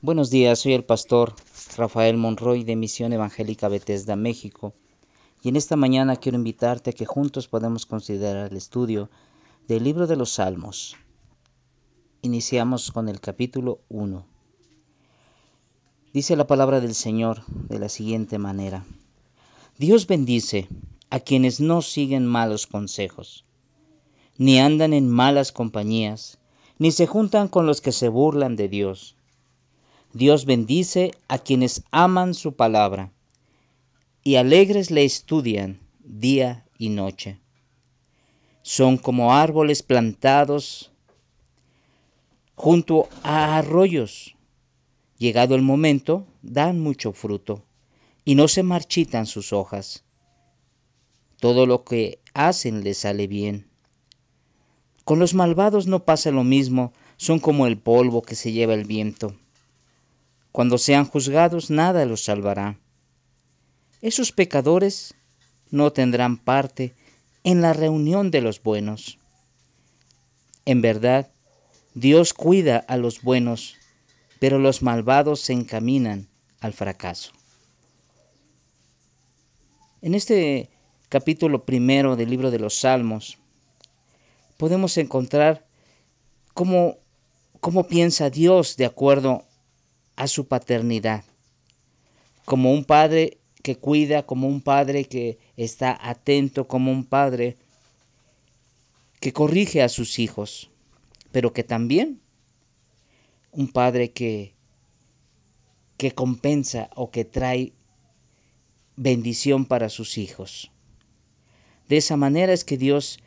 Buenos días, soy el pastor Rafael Monroy de Misión Evangélica Bethesda, México. Y en esta mañana quiero invitarte a que juntos podamos considerar el estudio del libro de los Salmos. Iniciamos con el capítulo 1. Dice la palabra del Señor de la siguiente manera. Dios bendice a quienes no siguen malos consejos, ni andan en malas compañías, ni se juntan con los que se burlan de Dios. Dios bendice a quienes aman su palabra y alegres le estudian día y noche. Son como árboles plantados junto a arroyos. Llegado el momento, dan mucho fruto y no se marchitan sus hojas. Todo lo que hacen les sale bien. Con los malvados no pasa lo mismo, son como el polvo que se lleva el viento. Cuando sean juzgados, nada los salvará. Esos pecadores no tendrán parte en la reunión de los buenos. En verdad, Dios cuida a los buenos, pero los malvados se encaminan al fracaso. En este capítulo primero del libro de los Salmos, podemos encontrar cómo, cómo piensa Dios de acuerdo a su paternidad. Como un padre que cuida, como un padre que está atento, como un padre que corrige a sus hijos, pero que también un padre que, que compensa o que trae bendición para sus hijos. De esa manera es que Dios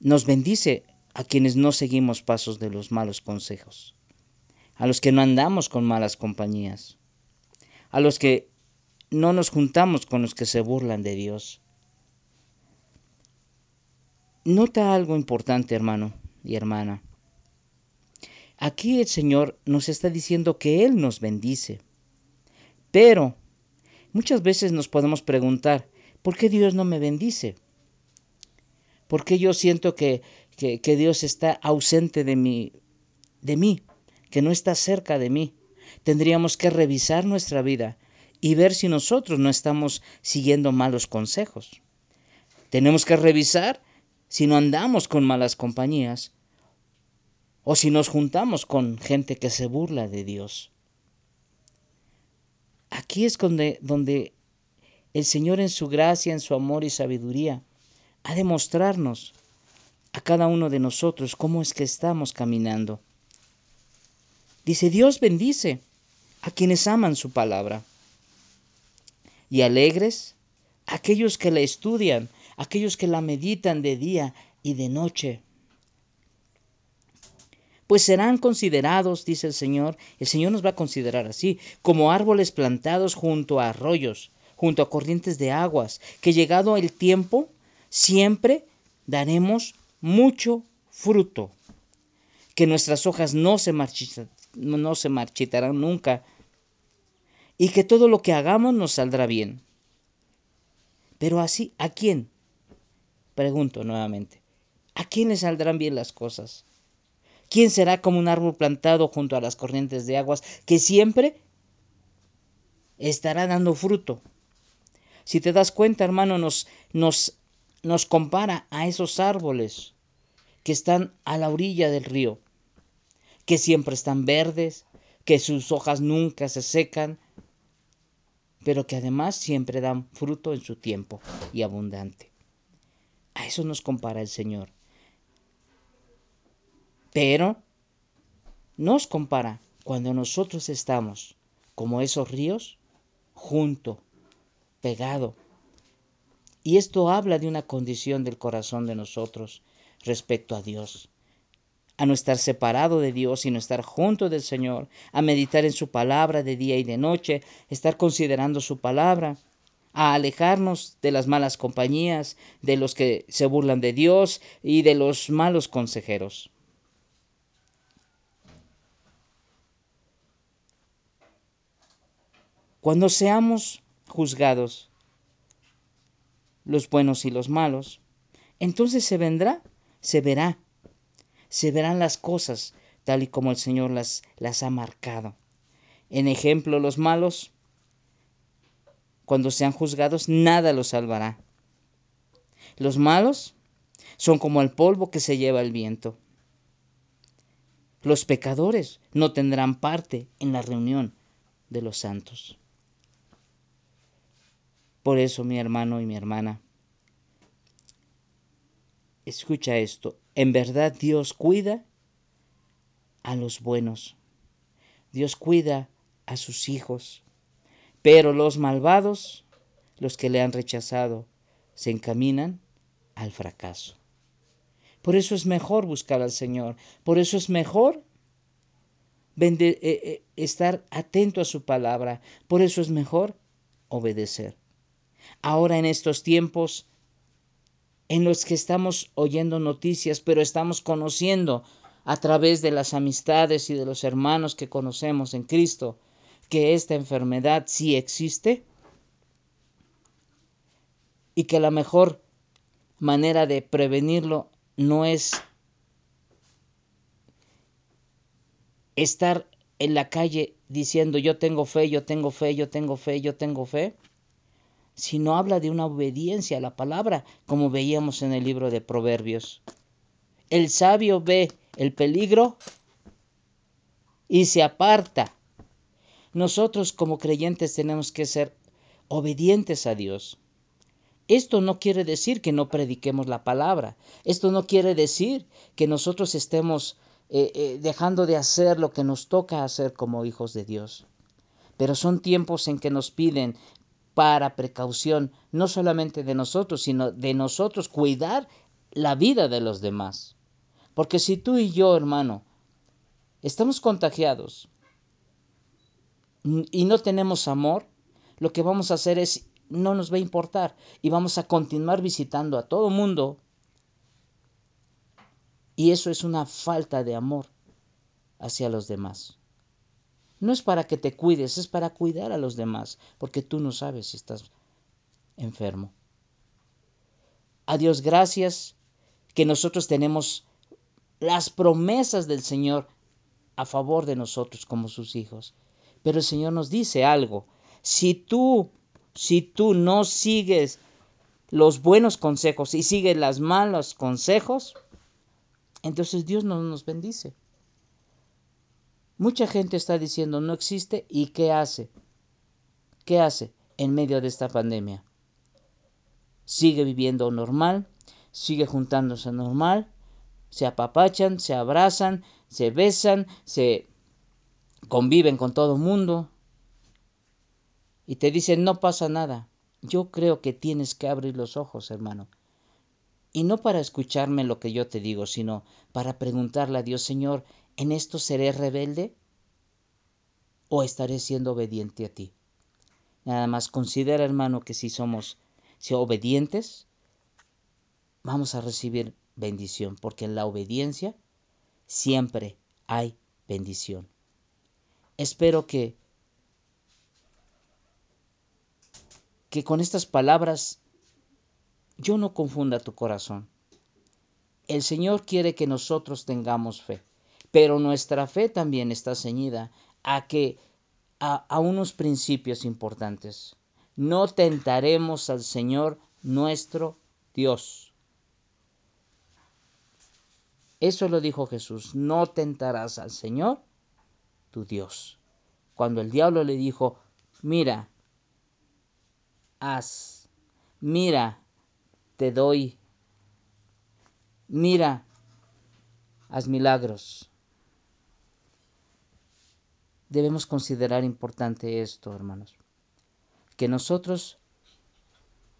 nos bendice a quienes no seguimos pasos de los malos consejos, a los que no andamos con malas compañías, a los que no nos juntamos con los que se burlan de Dios. Nota algo importante, hermano y hermana. Aquí el Señor nos está diciendo que Él nos bendice. Pero muchas veces nos podemos preguntar, ¿por qué Dios no me bendice? ¿Por qué yo siento que, que, Dios está ausente de mí, de mí, que no está cerca de mí? Tendríamos que revisar nuestra vida y ver si nosotros no estamos siguiendo malos consejos. Tenemos que revisar si no andamos con malas compañías o si nos juntamos con gente que se burla de Dios. Aquí es donde, donde el Señor en su gracia, en su amor y sabiduría, ha de mostrarnos a cada uno de nosotros cómo es que estamos caminando. Dice, Dios bendice a quienes aman su palabra y alegres a aquellos que la estudian, aquellos que la meditan de día y de noche. Pues serán considerados, dice el Señor, el Señor nos va a considerar así, como árboles plantados junto a arroyos, junto a corrientes de aguas, que llegado el tiempo siempre daremos mucho fruto, que nuestras hojas no se, no se marchitarán nunca y que todo lo que hagamos nos saldrá bien. Pero así, ¿a quién? Pregunto nuevamente, ¿a quién le saldrán bien las cosas? ¿Quién será como un árbol plantado junto a las corrientes de aguas que siempre estará dando fruto? Si te das cuenta, hermano, nos, nos nos compara a esos árboles que están a la orilla del río, que siempre están verdes, que sus hojas nunca se secan, pero que además siempre dan fruto en su tiempo y abundante. A eso nos compara el Señor. Pero nos compara cuando nosotros estamos como esos ríos, junto, pegado y esto habla de una condición del corazón de nosotros respecto a Dios. A no estar separado de Dios, y no estar junto del Señor, a meditar en su palabra de día y de noche, estar considerando su palabra, a alejarnos de las malas compañías, de los que se burlan de Dios y de los malos consejeros. Cuando seamos juzgados los buenos y los malos, entonces se vendrá, se verá, se verán las cosas tal y como el Señor las, las ha marcado. En ejemplo, los malos, cuando sean juzgados, nada los salvará. Los malos son como el polvo que se lleva el viento. Los pecadores no tendrán parte en la reunión de los santos. Por eso, mi hermano y mi hermana, escucha esto, en verdad Dios cuida a los buenos. Dios cuida a sus hijos. Pero los malvados, los que le han rechazado, se encaminan al fracaso. Por eso es mejor buscar al Señor. Por eso es mejor eh, eh, estar atento a su palabra. Por eso es mejor obedecer. Ahora en estos tiempos en los que estamos oyendo noticias, pero estamos conociendo a través de las amistades y de los hermanos que conocemos en Cristo que esta enfermedad sí existe y que la mejor manera de prevenirlo no es estar en la calle diciendo yo tengo fe, yo tengo fe, yo tengo fe, yo tengo fe, sino habla de una obediencia a la palabra, como veíamos en el libro de Proverbios. El sabio ve el peligro y se aparta. Nosotros como creyentes tenemos que ser obedientes a Dios. Esto no quiere decir que no prediquemos la palabra. Esto no quiere decir que nosotros estemos eh, eh, dejando de hacer lo que nos toca hacer como hijos de Dios. Pero son tiempos en que nos piden para precaución, no solamente de nosotros, sino de nosotros cuidar la vida de los demás. Porque si tú y yo, hermano, estamos contagiados y no tenemos amor, lo que vamos a hacer es, no nos va a importar y vamos a continuar visitando a todo mundo. Y eso es una falta de amor hacia los demás. No es para que te cuides, es para cuidar a los demás, porque tú no sabes si estás enfermo. A Dios gracias que nosotros tenemos las promesas del Señor a favor de nosotros como sus hijos. Pero el Señor nos dice algo. Si tú, si tú no sigues los buenos consejos y sigues los malos consejos, entonces Dios no nos bendice. Mucha gente está diciendo no existe y ¿qué hace? ¿Qué hace en medio de esta pandemia? Sigue viviendo normal, sigue juntándose normal, se apapachan, se abrazan, se besan, se conviven con todo el mundo y te dicen no pasa nada. Yo creo que tienes que abrir los ojos, hermano. Y no para escucharme lo que yo te digo, sino para preguntarle a Dios, Señor, ¿en esto seré rebelde? ¿O estaré siendo obediente a ti? Nada más considera, hermano, que si somos obedientes, vamos a recibir bendición, porque en la obediencia siempre hay bendición. Espero que, que con estas palabras yo no confunda tu corazón. El Señor quiere que nosotros tengamos fe, pero nuestra fe también está ceñida a que a, a unos principios importantes. No tentaremos al Señor nuestro Dios. Eso lo dijo Jesús, no tentarás al Señor tu Dios. Cuando el diablo le dijo, mira, haz, mira, te doy, mira, haz milagros. Debemos considerar importante esto, hermanos, que nosotros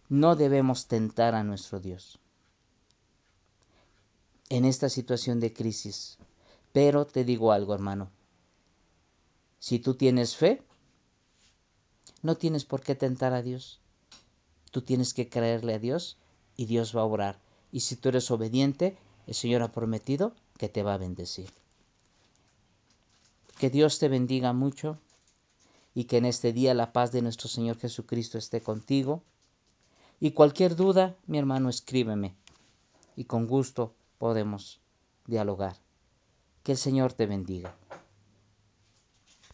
no debemos tentar a nuestro Dios en esta situación de crisis. Pero te digo algo, hermano. Si tú tienes fe, no tienes por qué tentar a Dios. Tú tienes que creerle a Dios y Dios va a orar. Y si tú eres obediente, el Señor ha prometido que te va a bendecir. Que Dios te bendiga mucho y que en este día la paz de nuestro Señor Jesucristo esté contigo. Y cualquier duda, mi hermano, escríbeme y con gusto podemos dialogar. Que el Señor te bendiga.